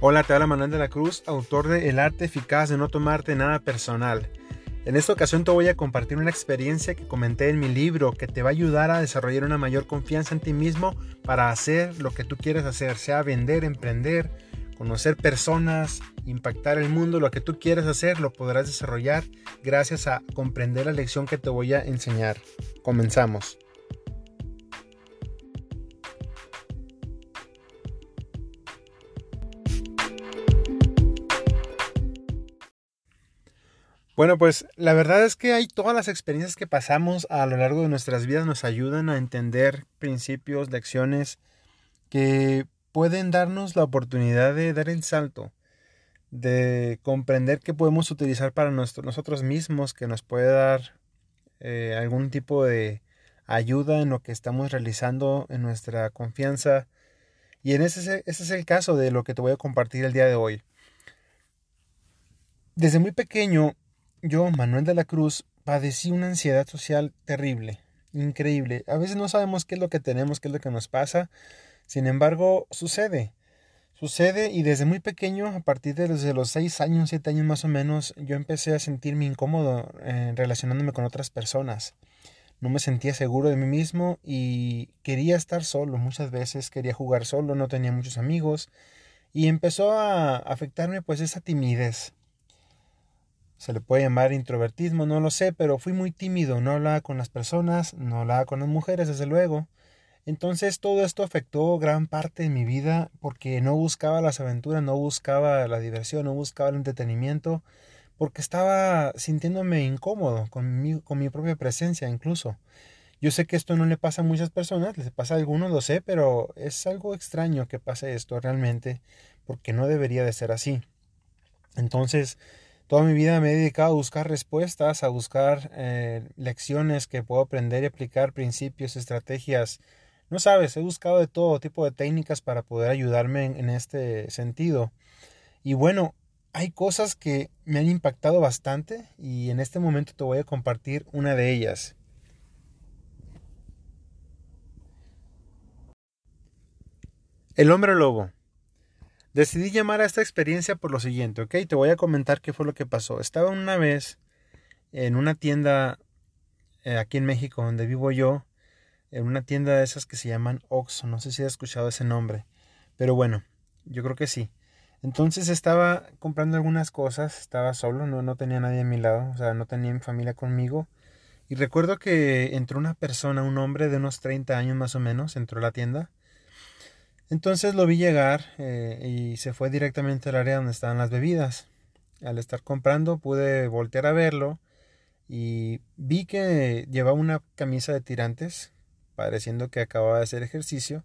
Hola, te habla Manuel de la Cruz, autor de El arte eficaz de no tomarte nada personal. En esta ocasión te voy a compartir una experiencia que comenté en mi libro que te va a ayudar a desarrollar una mayor confianza en ti mismo para hacer lo que tú quieres hacer, sea vender, emprender, conocer personas, impactar el mundo, lo que tú quieras hacer lo podrás desarrollar gracias a comprender la lección que te voy a enseñar. Comenzamos. Bueno, pues la verdad es que hay todas las experiencias que pasamos a lo largo de nuestras vidas nos ayudan a entender principios, lecciones que pueden darnos la oportunidad de dar el salto, de comprender que podemos utilizar para nosotros mismos, que nos puede dar eh, algún tipo de ayuda en lo que estamos realizando, en nuestra confianza. Y en ese, ese es el caso de lo que te voy a compartir el día de hoy. Desde muy pequeño yo, Manuel de la Cruz, padecí una ansiedad social terrible, increíble. A veces no sabemos qué es lo que tenemos, qué es lo que nos pasa. Sin embargo, sucede. Sucede y desde muy pequeño, a partir de desde los 6 años, 7 años más o menos, yo empecé a sentirme incómodo eh, relacionándome con otras personas. No me sentía seguro de mí mismo y quería estar solo muchas veces, quería jugar solo, no tenía muchos amigos y empezó a afectarme pues esa timidez se le puede llamar introvertismo, no lo sé, pero fui muy tímido, no hablaba con las personas, no hablaba con las mujeres, desde luego. Entonces todo esto afectó gran parte de mi vida porque no buscaba las aventuras, no buscaba la diversión, no buscaba el entretenimiento, porque estaba sintiéndome incómodo con mi, con mi propia presencia incluso. Yo sé que esto no le pasa a muchas personas, les pasa a algunos, lo sé, pero es algo extraño que pase esto realmente, porque no debería de ser así. Entonces, Toda mi vida me he dedicado a buscar respuestas, a buscar eh, lecciones que puedo aprender y aplicar, principios, estrategias. No sabes, he buscado de todo tipo de técnicas para poder ayudarme en, este sentido. Y bueno, hay cosas que me han impactado bastante y en este momento te voy a compartir una de ellas. El hombre lobo. Decidí llamar a esta experiencia por lo siguiente, ¿ok? Te voy a comentar qué fue lo que pasó. Estaba una vez en una tienda eh, aquí en México, donde vivo yo, en una tienda de esas que se llaman Oxxo. No sé si has escuchado ese nombre, pero bueno, yo creo que sí. Entonces estaba comprando algunas cosas, estaba solo, no, no tenía nadie a mi lado, o sea, no tenía mi familia conmigo. Y recuerdo que entró una persona, un hombre de unos 30 años más o menos, entró a la tienda entonces lo vi llegar eh, y se fue directamente al área donde estaban las bebidas. Al estar comprando pude voltear a verlo y vi que llevaba una camisa de tirantes, pareciendo que acababa de hacer ejercicio,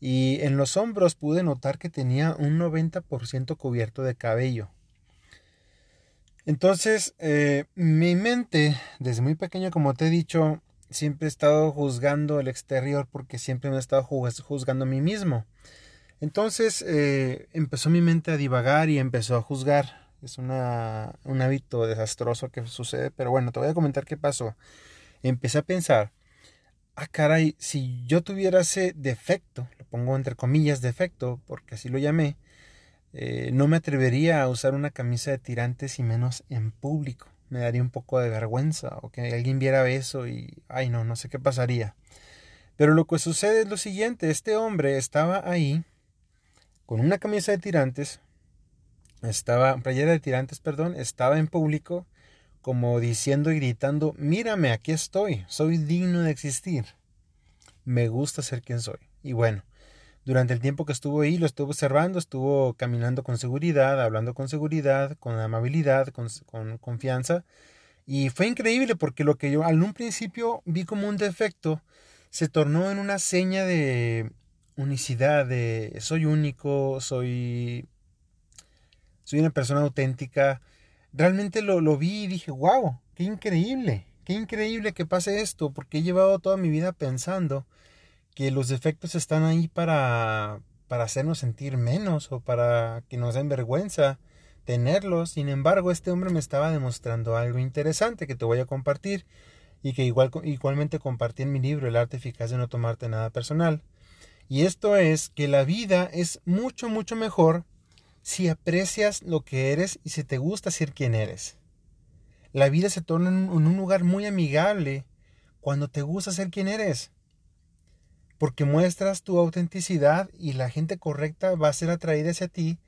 y en los hombros pude notar que tenía un 90% cubierto de cabello. Entonces, eh, mi mente, desde muy pequeño, como te he dicho, siempre he estado juzgando el exterior porque siempre me he estado juzgando a mí mismo. Entonces eh, empezó mi mente a divagar y empezó a juzgar. Es una, un hábito desastroso que sucede, pero bueno, te voy a comentar qué pasó. Empecé a pensar, ah caray, si yo tuviera ese defecto, lo pongo entre comillas defecto, porque así lo llamé, eh, no me atrevería a usar una camisa de tirantes y menos en público me daría un poco de vergüenza o que alguien viera eso y, ay no, no sé qué pasaría. Pero lo que sucede es lo siguiente, este hombre estaba ahí con una camisa de tirantes, estaba, playera de tirantes, perdón, estaba en público como diciendo y gritando, mírame, aquí estoy, soy digno de existir, me gusta ser quien soy. Y bueno, durante el tiempo que estuvo ahí, lo estuvo observando, estuvo caminando con seguridad, hablando con seguridad, con amabilidad, con, confianza. Y fue increíble porque lo que yo al un principio vi como un defecto se tornó en una seña de unicidad, de soy único, soy, soy una persona auténtica. Realmente lo, lo vi y dije, wow, qué increíble, qué increíble que pase esto, porque he llevado toda mi vida pensando que los defectos están ahí para, para hacernos sentir menos o para que nos den vergüenza tenerlos. Sin embargo, este hombre me estaba demostrando algo interesante que te voy a compartir y que igual, igualmente compartí en mi libro El arte eficaz de no tomarte nada personal. Y esto es que la vida es mucho, mucho mejor si aprecias lo que eres y si te gusta ser quien eres. La vida se torna en un lugar muy amigable cuando te gusta ser quien eres. Porque muestras tu autenticidad y la gente correcta va a ser atraída hacia ti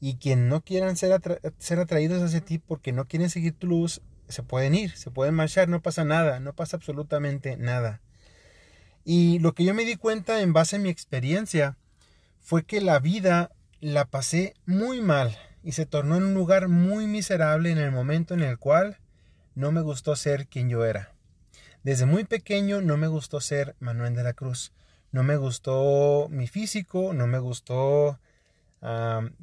y quien no quieran ser, ser atraídos hacia ti porque no quieren seguir tu luz, se pueden ir, se pueden marchar, no pasa nada, no pasa absolutamente nada. Y lo que yo me di cuenta en base a mi experiencia fue que la vida la pasé muy mal y se tornó en un lugar muy miserable en el momento en el cual no me gustó ser quien yo era. Desde muy pequeño no me gustó ser Manuel de la Cruz. No me gustó mi físico, no me gustó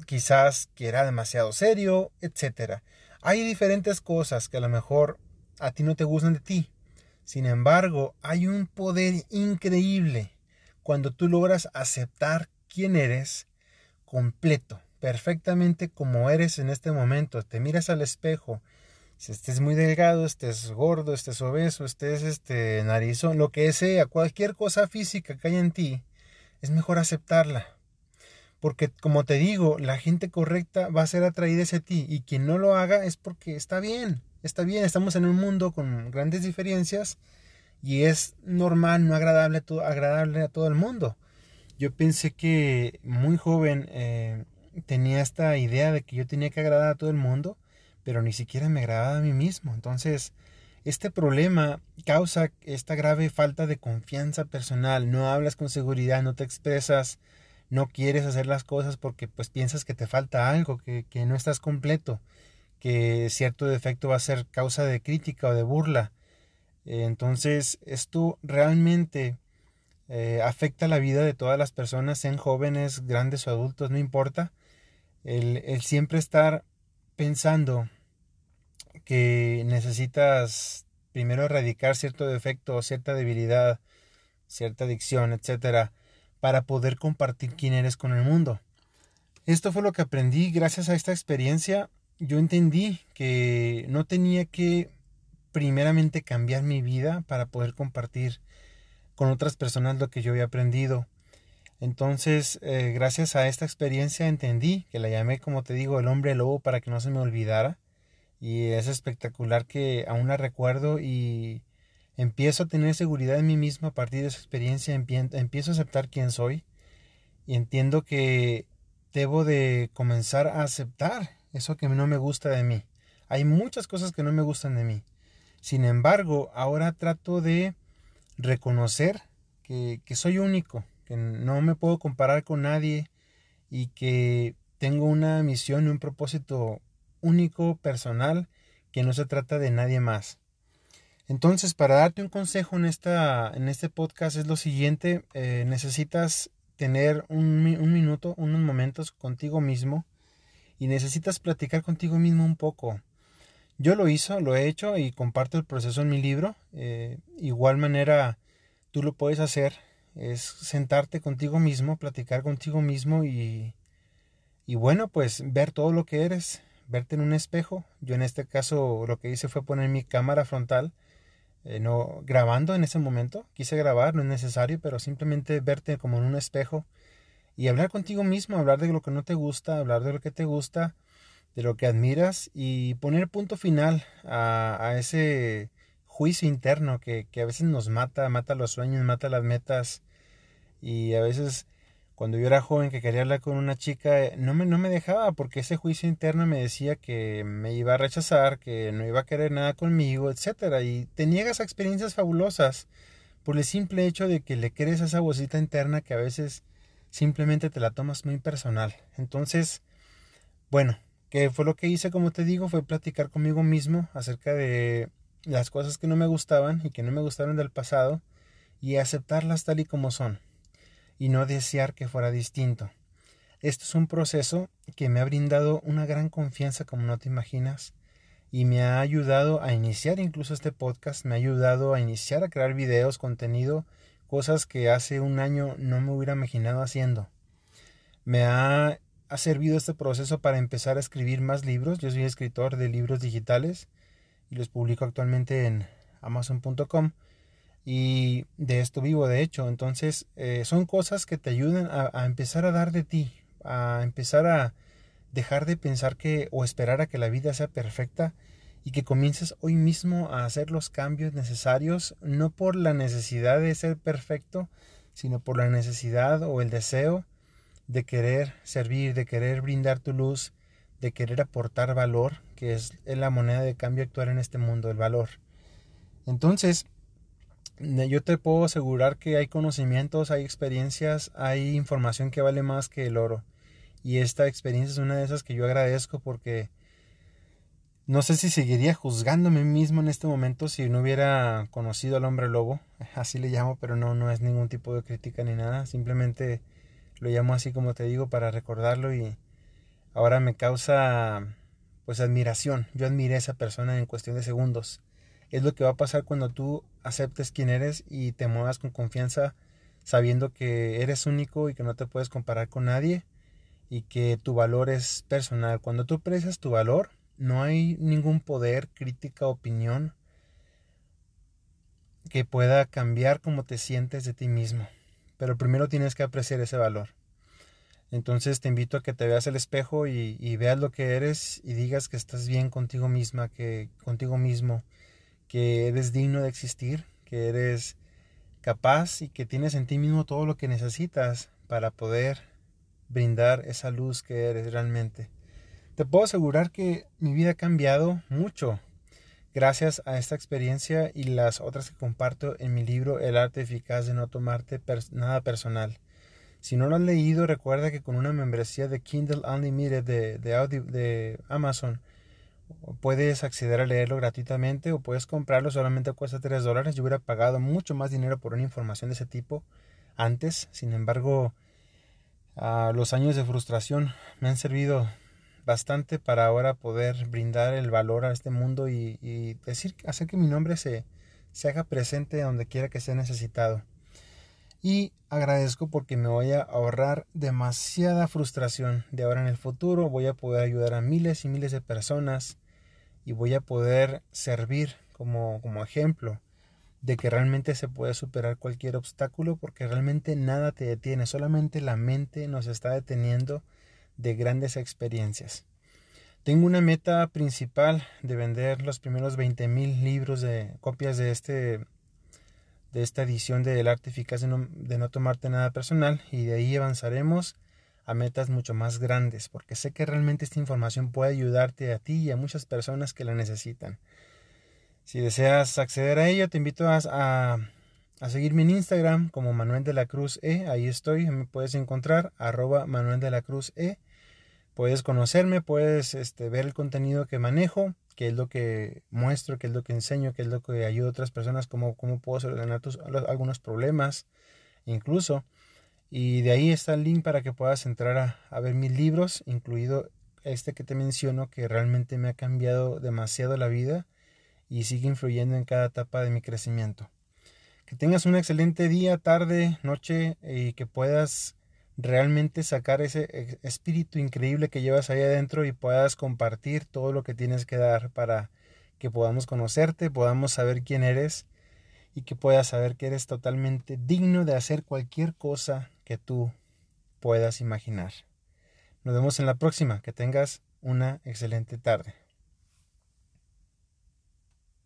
quizás que era demasiado serio, etc. Hay diferentes cosas que a lo mejor a ti no te gustan de ti. Sin embargo, hay un poder increíble cuando tú logras aceptar quién eres completo, perfectamente como eres en este momento. Te miras al espejo, si estés muy delgado, estés gordo, estés obeso, estés este narizón, lo que sea, cualquier cosa física que haya en ti, es mejor aceptarla. Porque como te digo, la gente correcta va a ser atraída hacia ti y quien no lo haga es porque está bien, está bien, estamos en un mundo con grandes diferencias y es normal, no agradable, agradable a todo el mundo. Yo pensé que muy joven eh, tenía esta idea de que yo tenía que agradar a todo el mundo, pero ni siquiera me agradaba a mí mismo. Entonces, este problema causa esta grave falta de confianza personal. No hablas con seguridad, no te expresas, no quieres hacer las cosas porque pues piensas que te falta algo, que, que no estás completo, que cierto defecto va a ser causa de crítica o de burla. Entonces, esto realmente eh, afecta la vida de todas las personas, sean jóvenes, grandes o adultos, no importa. El, el siempre estar pensando que necesitas primero erradicar cierto defecto o cierta debilidad, cierta adicción, etcétera, para poder compartir quién eres con el mundo. Esto fue lo que aprendí gracias a esta experiencia. Yo entendí que no tenía que primeramente cambiar mi vida para poder compartir con otras personas lo que yo había aprendido. Entonces, eh, gracias a esta experiencia entendí que la llamé, como te digo, el hombre lobo para que no se me olvidara. Y es espectacular que aún la recuerdo y empiezo a tener seguridad en mí mismo a partir de esa experiencia, empiezo a aceptar quién soy y entiendo que debo de comenzar a aceptar eso que no me gusta de mí. Hay muchas cosas que no me gustan de mí. Sin embargo, ahora trato de reconocer que, soy único, que no me puedo comparar con nadie y que tengo una misión y un propósito único, personal, que no se trata de nadie más. Entonces, para darte un consejo en, esta, en este podcast es lo siguiente, eh, necesitas tener un, un, minuto, unos momentos contigo mismo y necesitas platicar contigo mismo un poco. Yo lo hizo, lo he hecho y comparto el proceso en mi libro. Eh, igual manera, tú lo puedes hacer. Es sentarte contigo mismo, platicar contigo mismo y, y bueno, pues ver todo lo que eres, verte en un espejo. Yo en este caso lo que hice fue poner mi cámara frontal, eh, no grabando en ese momento. Quise grabar, no es necesario, pero simplemente verte como en un espejo y hablar contigo mismo, hablar de lo que no te gusta, hablar de lo que te gusta de lo que admiras y poner punto final a, ese juicio interno que, a veces nos mata, mata los sueños, mata las metas y a veces cuando yo era joven que quería hablar con una chica eh, no me, no me dejaba porque ese juicio interno me decía que me iba a rechazar, que no iba a querer nada conmigo, etcétera. Y te niegas a experiencias fabulosas por el simple hecho de que le crees a esa vocita interna que a veces simplemente te la tomas muy personal. Entonces, bueno, que fue lo que hice, como te digo, fue platicar conmigo mismo acerca de las cosas que no me gustaban y que no me gustaron del pasado y aceptarlas tal y como son y no desear que fuera distinto. Esto es un proceso que me ha brindado una gran confianza como no te imaginas y me ha ayudado a iniciar incluso este podcast, me ha ayudado a iniciar a crear videos, contenido, cosas que hace un año no me hubiera imaginado haciendo. Me ha ha servido este proceso para empezar a escribir más libros. Yo soy escritor de libros digitales y los publico actualmente en amazon.com y de esto vivo de hecho. Entonces eh, son cosas que te ayudan a, empezar a dar de ti, a empezar a dejar de pensar que o esperar a que la vida sea perfecta y que comiences hoy mismo a hacer los cambios necesarios, no por la necesidad de ser perfecto, sino por la necesidad o el deseo de querer servir, de querer brindar tu luz, de querer aportar valor, que es la moneda de cambio actual en este mundo, el valor. Entonces, yo te puedo asegurar que hay conocimientos, hay experiencias, hay información que vale más que el oro. Y esta experiencia es una de esas que yo agradezco porque no sé si seguiría juzgándome mismo en este momento si no hubiera conocido al hombre lobo, así le llamo, pero no, no es ningún tipo de crítica ni nada, simplemente lo llamo así como te digo para recordarlo y ahora me causa pues admiración. Yo admiré a esa persona en cuestión de segundos. Es lo que va a pasar cuando tú aceptes quién eres y te muevas con confianza sabiendo que eres único y que no te puedes comparar con nadie y que tu valor es personal. Cuando tú aprecias tu valor, no hay ningún poder, crítica, opinión que pueda cambiar cómo te sientes de ti mismo. Pero primero tienes que apreciar ese valor. Entonces te invito a que te veas el espejo y, veas lo que eres y digas que estás bien contigo misma, que contigo mismo, que eres digno de existir, que eres capaz y que tienes en ti mismo todo lo que necesitas para poder brindar esa luz que eres realmente. Te puedo asegurar que mi vida ha cambiado mucho gracias a esta experiencia y las otras que comparto en mi libro El arte eficaz de no tomarte nada personal. Si no lo has leído, recuerda que con una membresía de Kindle Unlimited de, de, de Amazon puedes acceder a leerlo gratuitamente o puedes comprarlo, solamente cuesta 3 dólares. Yo hubiera pagado mucho más dinero por una información de ese tipo antes, sin embargo, los años de frustración me han servido bastante para ahora poder brindar el valor a este mundo y, decir, hacer que mi nombre se, se haga presente donde quiera que sea necesitado. Y agradezco porque me voy a ahorrar demasiada frustración de ahora en el futuro. Voy a poder ayudar a miles y miles de personas y voy a poder servir como, como ejemplo de que realmente se puede superar cualquier obstáculo porque realmente nada te detiene, solamente la mente nos está deteniendo de grandes experiencias. Tengo una meta principal de vender los primeros 20.000 libros de copias de este de esta edición del arte eficaz de no, tomarte nada personal y de ahí avanzaremos a metas mucho más grandes porque sé que realmente esta información puede ayudarte a ti y a muchas personas que la necesitan. Si deseas acceder a ella, te invito a, a, seguirme en Instagram como Manuel de la Cruz E. Ahí estoy, me puedes encontrar, arroba Manuel de la Cruz E. Puedes conocerme, puedes este, ver el contenido que manejo, qué es lo que muestro, qué es lo que enseño, qué es lo que ayuda a otras personas, cómo, cómo puedo solucionar tus, algunos problemas, incluso. Y de ahí está el link para que puedas entrar a, a ver mis libros, incluido este que te menciono, que realmente me ha cambiado demasiado la vida y sigue influyendo en cada etapa de mi crecimiento. Que tengas un excelente día, tarde, noche y que puedas realmente sacar ese espíritu increíble que llevas ahí adentro y puedas compartir todo lo que tienes que dar para que podamos conocerte, podamos saber quién eres y que puedas saber que eres totalmente digno de hacer cualquier cosa que tú puedas imaginar. Nos vemos en la próxima. Que tengas una excelente tarde.